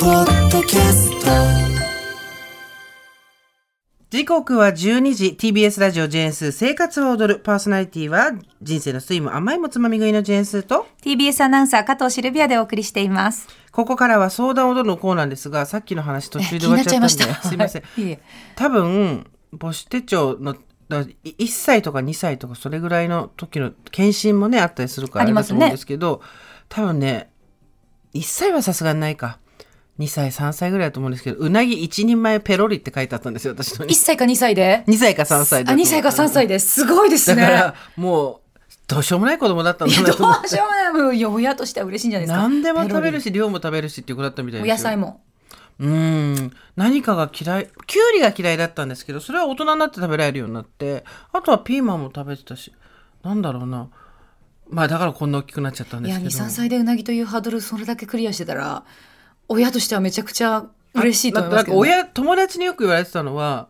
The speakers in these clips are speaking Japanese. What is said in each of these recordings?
ポッドキャスト。時刻は12時 TBS ラジオジェーンスー生活を踊るパーソナリティは人生の酸いも甘いもつまみ食いのジェーンスーと。TBS アナウンサー加藤シルビアでお送りしています。ここからは相談を踊るのコーナーですがさっきの話途中で終わっちゃったんですいません。はい。多分母子手帳のだ1歳とか2歳とかそれぐらいの時の検診もねあったりするからあれだと思うんですけど多分ね1歳はさすがにないか2歳3歳ぐらいだと思うんですけどうなぎ1人前ペロリって書いてあったんですよ私の1歳か2歳で？2歳か3歳だあ、と2歳か3歳です。ごいですね。だからもうどうしようもない子供だったんいやどだなと思っうしようもない。親としては嬉しいんじゃないですか。何でも食べるし。し量も食べるしっていう子だったみたいおですよ。野菜も。うん。何かが嫌いきゅうりが嫌いだったんですけどそれは大人になって食べられるようになってあとはピーマンも食べてたしなんだろうな。まあだからこんな大きくなっちゃったんいや、ですけど。2、3歳でうなぎというハードルそれだけクリアしてたら、親としてはめちゃくちゃ嬉しいと思いますけど、ね。だなんか親友達によく言われてたのは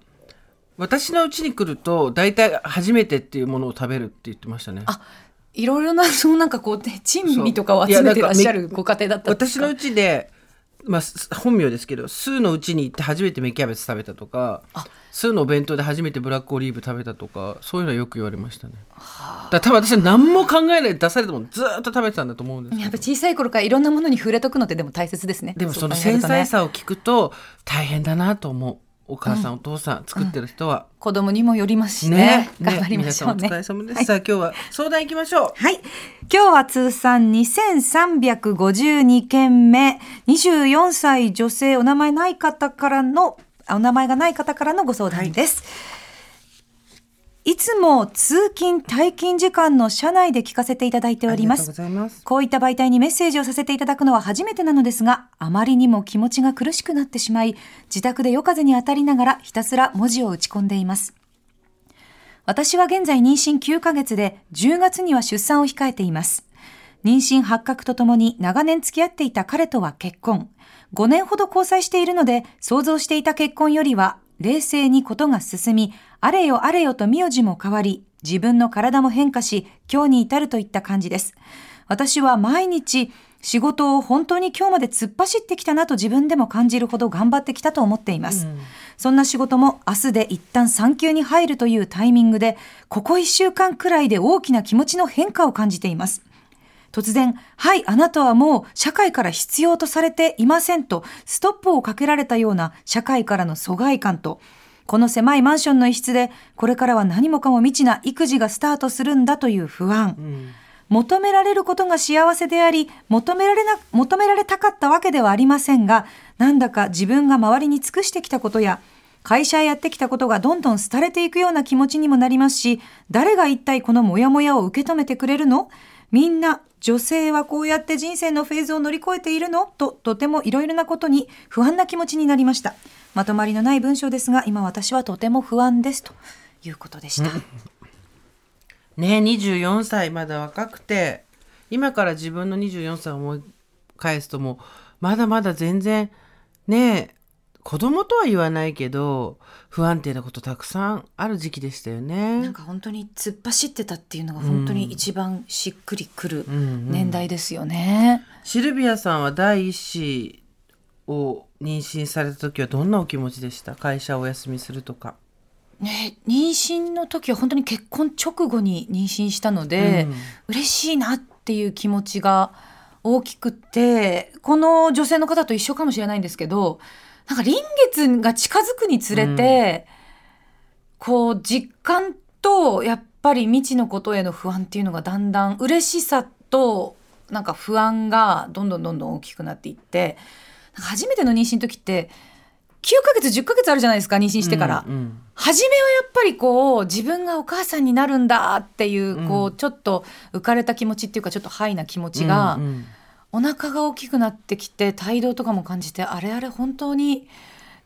私の家に来ると大体初めてっていうものを食べるって言ってましたね。あいろいろな、そうなんかこう、ね、珍味とかを集めてらっしゃるご家庭だったんですか？私の家で、まあ、す本名ですけどスーの家に行って初めて芽キャベツ食べたとかスーのお弁当で初めてブラックオリーブ食べたとかそういうのはよく言われましたね。だから多分私は何も考えないで出されたものずーっと食べてたんだと思うんですやっぱ小さい頃からいろんなものに触れとくのってでも大切ですね。でもその繊細さを聞くと大変だなと思うお母さん、お父さん作ってる人は、子供にもよりますしね。ね頑張りましょうね。皆さんお疲れ様です、さあ今日は相談行きましょうはい。今日は通算2352件目、24歳女性お名前ない方からの、あお名前がない方からのご相談です。い、つも通勤退勤時間の車内で聞かせていただいておりまありがとうごす。ざいますこういった媒体にメッセージをさせていただくのは初めてなのですが、あまりにも気持ちが苦しくなってしまい、自宅で夜風に当たりながらひたすら文字を打ち込んでいます。私は現在妊娠9ヶ月で10月には出産を控えています。妊娠発覚とともに長年付き合っていた彼とは結婚。5年ほど交際しているので想像していた結婚よりは冷静にことが進み、あれよあれよと名字も変わり、自分の体も変化し、今日に至るといった感じです。私は毎日仕事を本当に今日まで突っ走ってきたなと自分でも感じるほど頑張ってきたと思っています。そんな仕事も明日で一旦産休に入るというタイミングで、ここ1週間くらいで大きな気持ちの変化を感じています。突然、はい、あなたはもう社会から必要とされていませんと、ストップをかけられたような社会からの疎外感と、この狭いマンションの一室で、これからは何もかも未知な育児がスタートするんだという不安。求められることが幸せであり、求められな、求められたかったわけではありませんが、なんだか自分が周りに尽くしてきたことや、会社へやってきたことがどんどん廃れていくような気持ちにもなりますし、誰が一体このモヤモヤを受け止めてくれるの？みんな、女性はこうやって人生のフェーズを乗り越えているの？と、とてもいろいろなことに不安な気持ちになりました。まとまりのない文章ですが、今私はとても不安です。ということでした。ね24歳まだ若くて今から自分の24歳を思い返すともうまだまだ全然ね子供とは言わないけど不安定なことたくさんある時期でしたよなんね。か本当に突っ走ってたっていうのが本当に一番しっくりくるんうん年代ですよね。シルビアさんは第一子を妊娠された時はどんなお気持ちでした？会社をお休みするとか。ね、妊娠の時は本当に結婚直後に妊娠したので、うん嬉しいなっていう気持ちが大きくってこの女性の方と一緒かもしれないんですけどなんか臨月が近づくにつれて、こう実感とやっぱり未知のことへの不安っていうのがだんだん嬉しさとなんか不安がどんどんどんどん大きくなっていってなんか初めての妊娠の時って9ヶ月10ヶ月あるじゃないですか妊娠してから。うんうん。初めはやっぱりこう自分がお母さんになるんだっていう、うん。こうちょっと浮かれた気持ちっていうかちょっとハイな気持ちが、うんうんお腹が大きくなってきて態度とかも感じてあれあれ本当に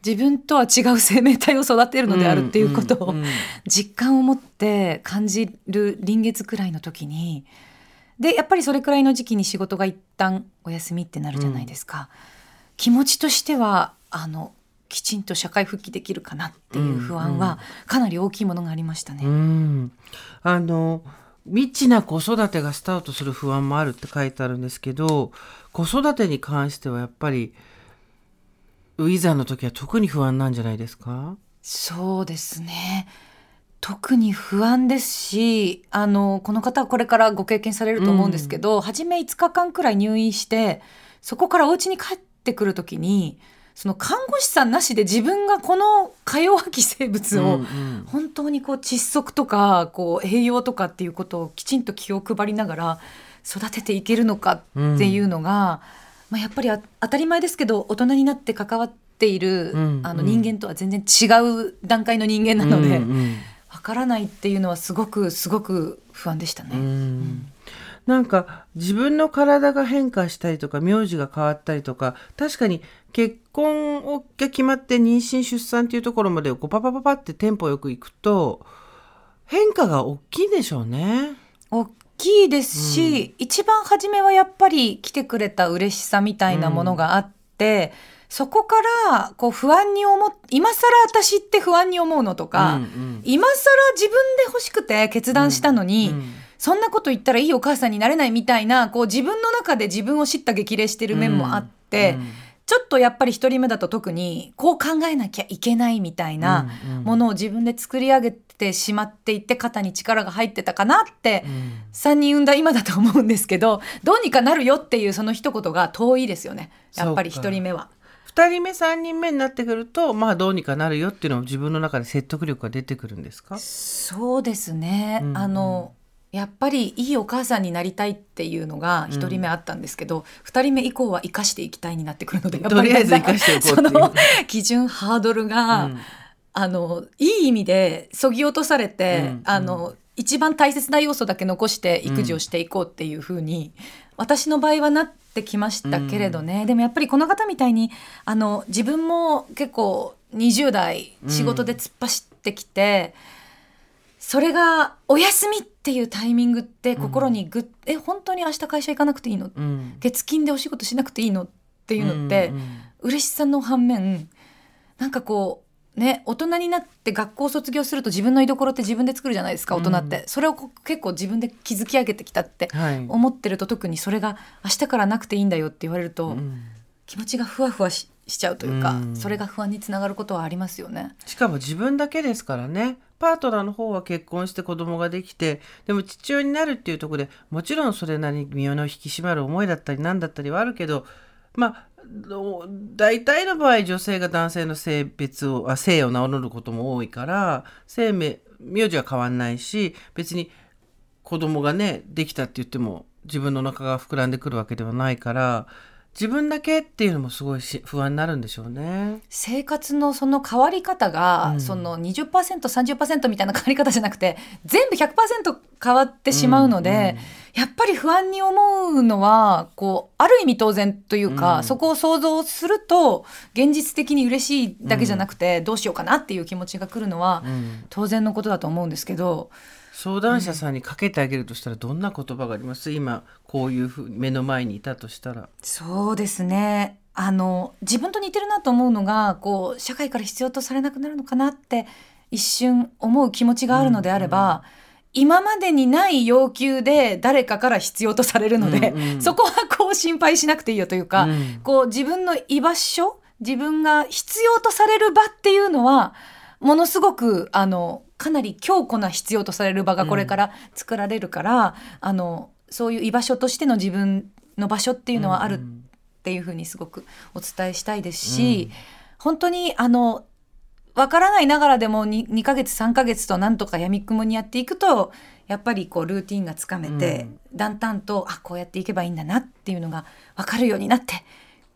自分とは違う生命体を育てるのであるっていうことをうんうんうん。実感を持って感じる臨月くらいの時に。でやっぱりそれくらいの時期に仕事が一旦お休みってなるじゃないですか、気持ちとしてはあのきちんと社会復帰できるかなっていう不安はかなり大きいものがありましたね。うん、あの未知な子育てがスタートする不安もあるって書いてあるんですけど子育てに関してはやっぱりいざの時は特に不安なんじゃないですか？そうですね。特に不安ですし、あの、この方はこれからご経験されると思うんですけど、初め5日間くらい入院して、そこからお家に帰ってくるときに、その看護師さんなしで自分がこのか弱き生物を、本当にこう窒息とかこう栄養とかっていうことをきちんと気を配りながら育てていけるのかっていうのが、まあ、やっぱりあ当たり前ですけど大人になって関わっている、うんあのうん人間とは全然違う段階の人間なので、わからないっていうのはすごくすごく不安でしたね。うんなんか自分の体が変化したりとか名字が変わったりとか確かに結婚をが決まって妊娠出産っていうところまでこうパパパパってテンポよくいくと変化が大きいでしょうね。大きいですし、一番初めはやっぱり来てくれた嬉しさみたいなものがあって、そこからこう不安に思っ今更私って不安に思うのとか、うんうん。今更自分で欲しくて決断したのに、うんそんなこと言ったらいいお母さんになれないみたいなこう自分の中で自分を知った激励してる面もあって、うん。ちょっとやっぱり一人目だと特にこう考えなきゃいけないみたいなうん。うんものを自分で作り上げてしまっていって肩に力が入ってたかなってうん。3人産んだ今だと思うんですけどどうにかなるよっていうその一言が遠いですよね。やっぱりそうか一人目は。2人目3人目になってくるとまあどうにかなるよっていうのも自分の中で説得力が出てくるんですか？そうですね、うんうん。あのやっぱりいいお母さんになりたいっていうのが一人目あったんですけど、二人目以降は生かしていきたいになってくるのでやっぱりとりあえず生かしていこうっていう。その基準ハードルが、うん。あのいい意味でそぎ落とされて、うん。あの一番大切な要素だけ残して育児をしていこうっていうふうに、私の場合はなってきましたけれどね、でもやっぱりこの方みたいにあの自分も結構20代仕事で突っ走ってきて、それがお休みっていうタイミングって心にぐっ、え本当に明日会社行かなくていいの？うん。月金でお仕事しなくていいの？っていうのって、うんうん嬉しさの反面なんかこうね大人になって学校を卒業すると自分の居所って自分で作るじゃないですか大人って、それを結構自分で築き上げてきたってはい。思ってると特にそれが明日からなくていいんだよって言われると、うん。気持ちがふわふわししちゃうというか、うんそれが不安につながることはありますよね。しかも自分だけですからねパートナーの方は結婚して子供ができてでも父親になるっていうところでもちろんそれなりに身の引き締まる思いだったり何だったりはあるけどまあど大体の場合女性が男性の性別をあ性を名乗ることも多いから生命名字は変わんないし別に子供がねできたって言っても自分のお腹が膨らんでくるわけではないから自分だけっていうのもすごいし不安になるんでしょうね。生活のその変わり方が、うん。その 20%30% みたいな変わり方じゃなくて全部100%変わってしまうので、やっぱり不安に思うのはこうある意味当然というか、うん。そこを想像すると現実的に嬉しいだけじゃなくて、どうしようかなっていう気持ちが来るのはうん。当然のことだと思うんですけど相談者さんにかけてあげるとしたらどんな言葉があります？今こういうふうに目の前にいたとしたら。そうですね。あの自分と似てるなと思うのがこう社会から必要とされなくなるのかなって一瞬思う気持ちがあるのであれば、今までにない要求で誰かから必要とされるので、うんうん。そこはこう心配しなくていいよというか、うん。こう自分の居場所自分が必要とされる場っていうのはものすごくあのかなり強固な必要とされる場がこれから作られるから、あのそういう居場所としての自分の場所っていうのはあるっていうふうにすごくお伝えしたいですし、本当にあのわからないながらでも 2, 2ヶ月3ヶ月となんとかやみくもにやっていくとやっぱりこうルーティンがつかめて、だん。だんとあこうやっていけばいいんだなっていうのが分かるようになって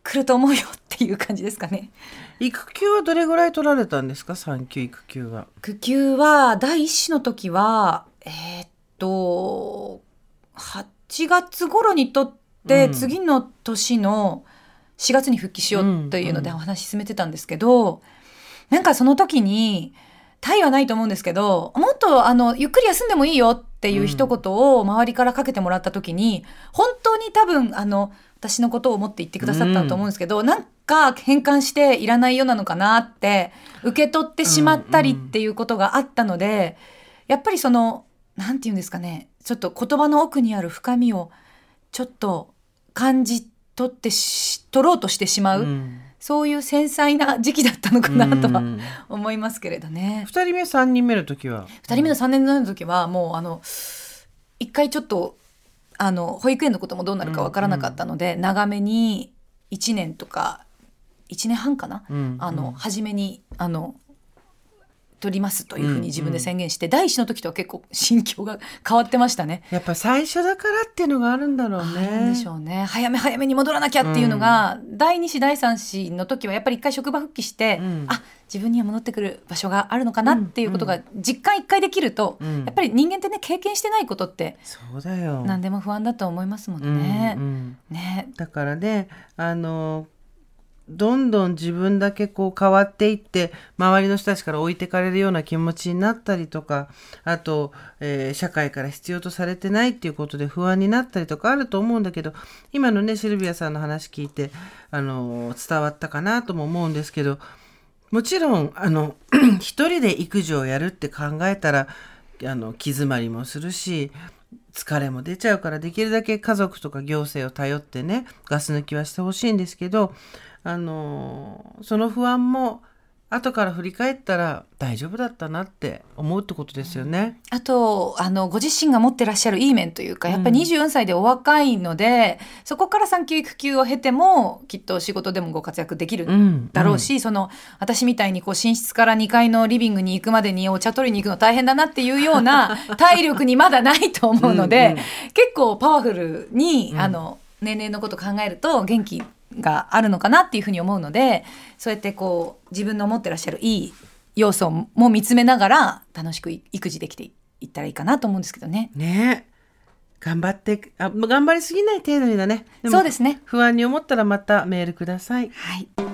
くると思うよっていう感じですかね。育休はどれぐらい取られたんですか？産休育休は。育休は第一子の時はえーっと8月頃にとって、うん次の年の4月に復帰しようというのでうんお話進めてたんですけど、なんかその時に対はないと思うんですけどもっとあのゆっくり休んでもいいよっていう一言を周りからかけてもらった時に本当に多分あの私のことを思って言ってくださったと思うんですけど、なんか変換していらないようなのかなって受け取ってしまったりっていうことがあったので、やっぱりそのなんて言うんですかねちょっと言葉の奥にある深みをちょっと感じ取ってし取ろうとしてしまう、うんそういう繊細な時期だったのかなとはうん。思いますけれどね。二人目三人目の時は？2人目の3年の時はもうあの一回ちょっとあの保育園のこともどうなるかわからなかったので、長めに1年とか1年半かな、うん。あの初めにあの取りますというふううんに自分で宣言して、第一の時とは結構心境が変わってましたね。やっぱ最初だからっていうのがあるんだろうあね。でしょうね早め早めに戻らなきゃっていうのが、第2子第3子の時はやっぱり一回職場復帰して、うんあ自分には戻ってくる場所があるのかなっていうことが実感一回できると、うんやっぱり人間ってね経験してないことってそうだよ。何でも不安だと思いますもんうんね。うんねだからねあのどんどん自分だけこう変わっていって周りの人たちから置いてかれるような気持ちになったりとかあと、えー社会から必要とされてないっていうことで不安になったりとかあると思うんだけど今のねシルビアさんの話聞いてあの伝わったかなとも思うんですけどもちろんあの 一人で育児をやるって考えたらあの気詰まりもするし疲れも出ちゃうからできるだけ家族とか行政を頼ってねガス抜きはしてほしいんですけどあのその不安も後から振り返ったら大丈夫だったなって思うってことですよね。あとあのご自身が持ってらっしゃるいい面というかやっぱり24歳でお若いので、そこから産休育休を経てもきっと仕事でもご活躍できるん。だろうし、その私みたいにこう寝室から2階のリビングに行くまでにお茶取りに行くの大変だなっていうような 体力にまだないと思うのでうんうん。結構パワフルに、あの年齢のこと考えると元気があるのかなっていうふうに思うのでそうやってこう自分の持ってらっしゃるいい要素も見つめながら楽しく育児できていったらいいかなと思うんですけどね。ね頑張ってあ頑張りすぎない程度にだねもそうですね。不安に思ったらまたメールください。はい。